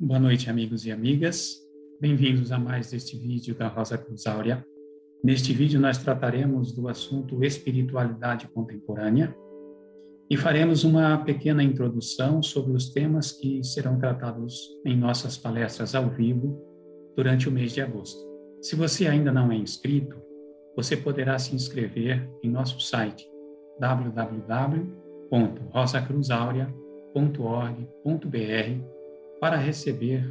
Boa noite, amigos e amigas. Bem-vindos a mais este vídeo da Rosa Cruz Áurea. Neste vídeo, nós trataremos do assunto espiritualidade contemporânea e faremos uma pequena introdução sobre os temas que serão tratados em nossas palestras ao vivo durante o mês de agosto. Se você ainda não é inscrito, você poderá se inscrever em nosso site www.rosacruzaurea.org.br para receber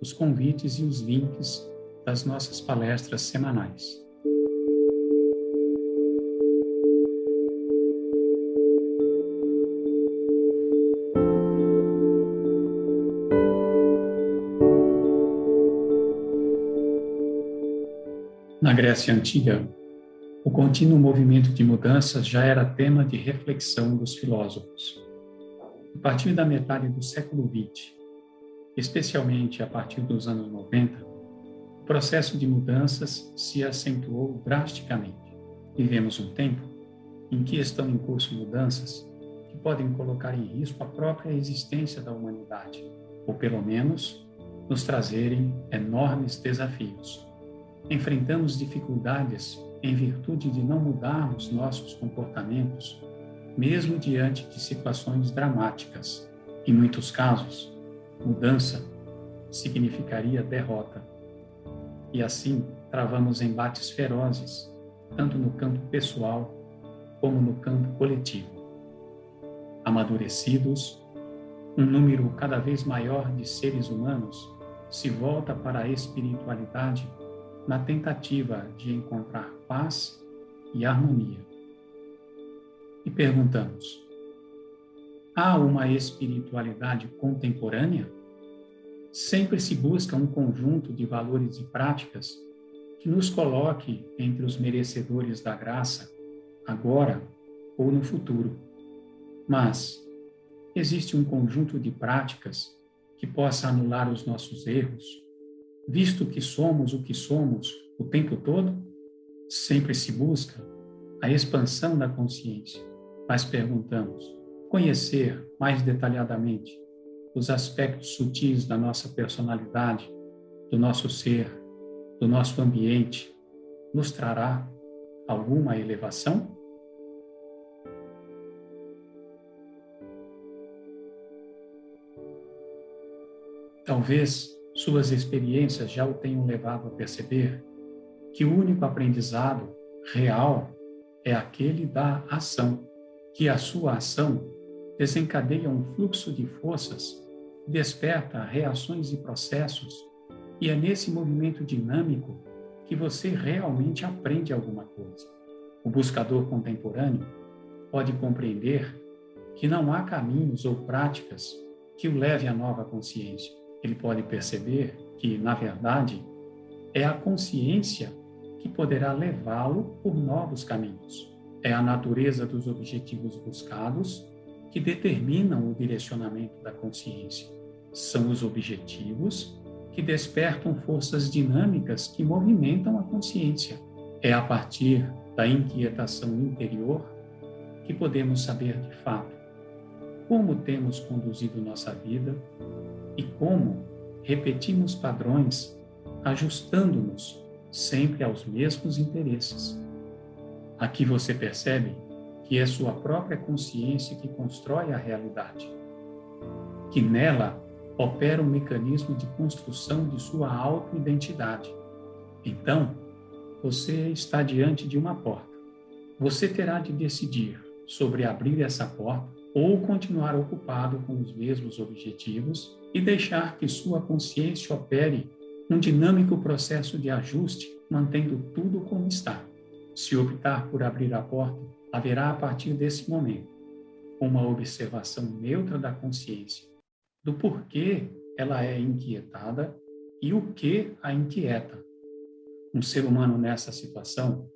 os convites e os links das nossas palestras semanais. Na Grécia Antiga, o contínuo movimento de mudanças já era tema de reflexão dos filósofos. A partir da metade do século XX, especialmente a partir dos anos 90, o processo de mudanças se acentuou drasticamente. Vivemos um tempo em que estão em curso mudanças que podem colocar em risco a própria existência da humanidade, ou pelo menos nos trazerem enormes desafios. Enfrentamos dificuldades em virtude de não mudarmos nossos comportamentos, mesmo diante de situações dramáticas. Em muitos casos, Mudança significaria derrota. E assim travamos embates ferozes, tanto no campo pessoal como no campo coletivo. Amadurecidos, um número cada vez maior de seres humanos se volta para a espiritualidade na tentativa de encontrar paz e harmonia. E perguntamos: há uma espiritualidade contemporânea? Sempre se busca um conjunto de valores e práticas que nos coloque entre os merecedores da graça, agora ou no futuro. Mas existe um conjunto de práticas que possa anular os nossos erros, visto que somos o que somos o tempo todo? Sempre se busca a expansão da consciência, mas perguntamos: conhecer mais detalhadamente os aspectos sutis da nossa personalidade, do nosso ser, do nosso ambiente, nos trará alguma elevação? Talvez suas experiências já o tenham levado a perceber que o único aprendizado real é aquele da ação, que a sua ação desencadeia um fluxo de forças, desperta reações e processos, e é nesse movimento dinâmico que você realmente aprende alguma coisa. O buscador contemporâneo pode compreender que não há caminhos ou práticas que o leve à nova consciência. Ele pode perceber que, na verdade, é a consciência que poderá levá-lo por novos caminhos. É a natureza dos objetivos buscados que determinam o direcionamento da consciência. São os objetivos que despertam forças dinâmicas que movimentam a consciência. É a partir da inquietação interior que podemos saber de fato como temos conduzido nossa vida e como repetimos padrões, ajustando-nos sempre aos mesmos interesses. Aqui você percebe que é sua própria consciência que constrói a realidade, que nela opera o um mecanismo de construção de sua autoidentidade. Então, você está diante de uma porta. Você terá de decidir sobre abrir essa porta ou continuar ocupado com os mesmos objetivos e deixar que sua consciência opere um dinâmico processo de ajuste, mantendo tudo como está. Se optar por abrir a porta, haverá a partir desse momento uma observação neutra da consciência, do porquê ela é inquietada e o que a inquieta. Um ser humano nessa situação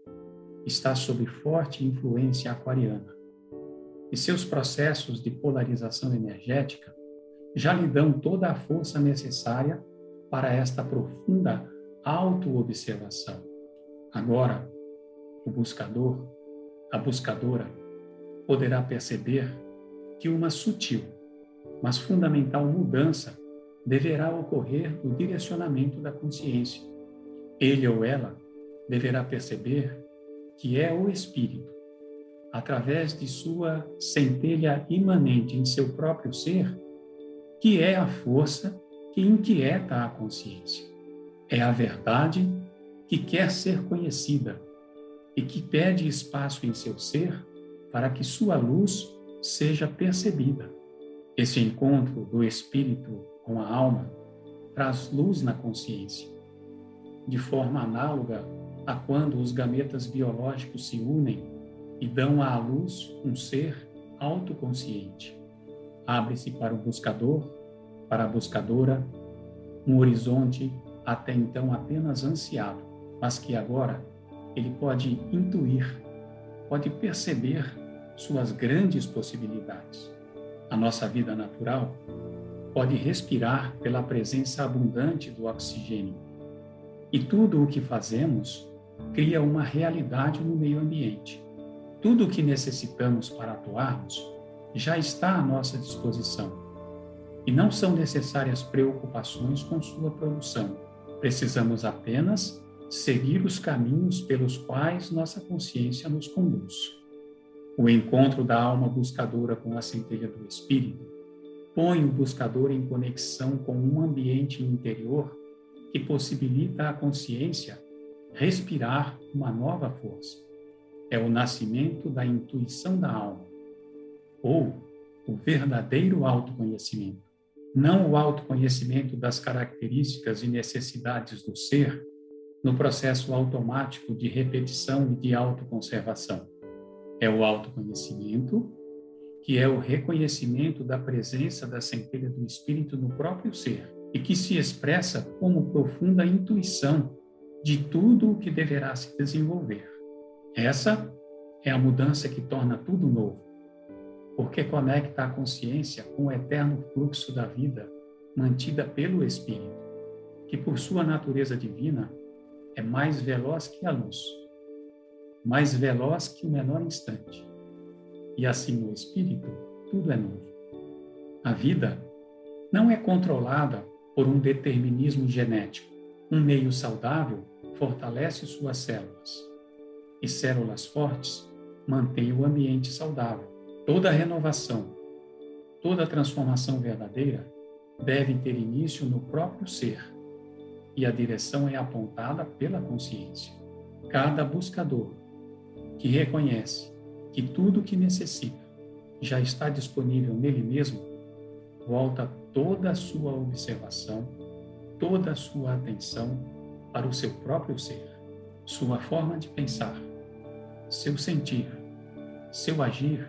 está sob forte influência aquariana, e seus processos de polarização energética já lhe dão toda a força necessária para esta profunda autoobservação. Agora, o buscador a buscadora poderá perceber que uma sutil, mas fundamental mudança deverá ocorrer o direcionamento da consciência. Ele ou ela deverá perceber que é o espírito, através de sua centelha imanente em seu próprio ser, que é a força que inquieta a consciência. É a verdade que quer ser conhecida e que pede espaço em seu ser para que sua luz seja percebida. Esse encontro do espírito com a alma traz luz na consciência, de forma análoga a quando os gametas biológicos se unem e dão à luz um ser autoconsciente. Abre-se para o buscador, para a buscadora, um horizonte até então apenas ansiado, mas que agora ele pode intuir, pode perceber suas grandes possibilidades. A nossa vida natural pode respirar pela presença abundante do oxigênio. E tudo o que fazemos cria uma realidade no meio ambiente. Tudo o que necessitamos para atuarmos já está à nossa disposição. E não são necessárias preocupações com sua produção. Precisamos apenas seguir os caminhos pelos quais nossa consciência nos conduz o encontro da alma buscadora com a centelha do espírito, põe o buscador em conexão com um ambiente interior que possibilita à consciência respirar uma nova força. É o nascimento da intuição da alma, ou o verdadeiro autoconhecimento. Não o autoconhecimento das características e necessidades do ser no processo automático de repetição e de autoconservação é o autoconhecimento, que é o reconhecimento da presença da centelha do espírito no próprio ser e que se expressa como profunda intuição de tudo o que deverá se desenvolver. Essa é a mudança que torna tudo novo, porque conecta a consciência com o eterno fluxo da vida mantida pelo espírito, que por sua natureza divina é mais veloz que a luz mais veloz que o menor instante. E assim no espírito, tudo é novo. A vida não é controlada por um determinismo genético. Um meio saudável fortalece suas células, e células fortes mantêm o ambiente saudável. Toda renovação, toda transformação verdadeira deve ter início no próprio ser, e a direção é apontada pela consciência. Cada buscador que reconhece que tudo o que necessita já está disponível nele mesmo, volta toda a sua observação, toda a sua atenção para o seu próprio ser, sua forma de pensar, seu sentir, seu agir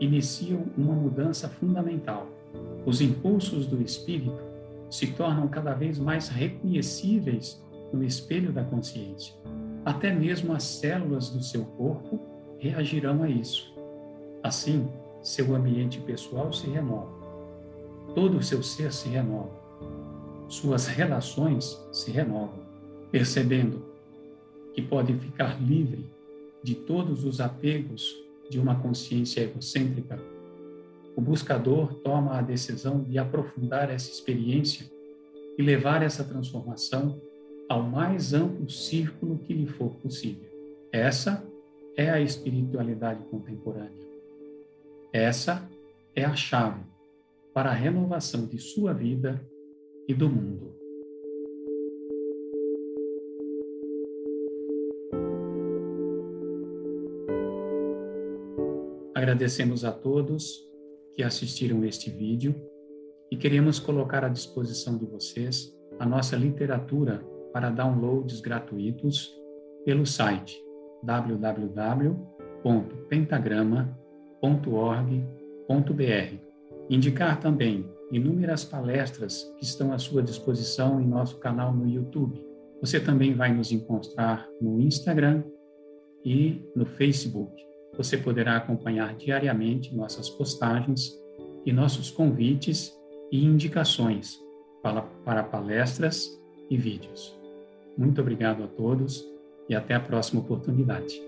iniciam uma mudança fundamental. Os impulsos do espírito se tornam cada vez mais reconhecíveis no espelho da consciência até mesmo as células do seu corpo reagirão a isso. Assim, seu ambiente pessoal se renova, todo o seu ser se renova, suas relações se renovam, percebendo que pode ficar livre de todos os apegos de uma consciência egocêntrica. O buscador toma a decisão de aprofundar essa experiência e levar essa transformação ao mais amplo círculo que lhe for possível. Essa é a espiritualidade contemporânea. Essa é a chave para a renovação de sua vida e do mundo. Agradecemos a todos que assistiram este vídeo e queremos colocar à disposição de vocês a nossa literatura para downloads gratuitos pelo site www.pentagrama.org.br. Indicar também inúmeras palestras que estão à sua disposição em nosso canal no YouTube. Você também vai nos encontrar no Instagram e no Facebook. Você poderá acompanhar diariamente nossas postagens e nossos convites e indicações para, para palestras e vídeos. Muito obrigado a todos e até a próxima oportunidade.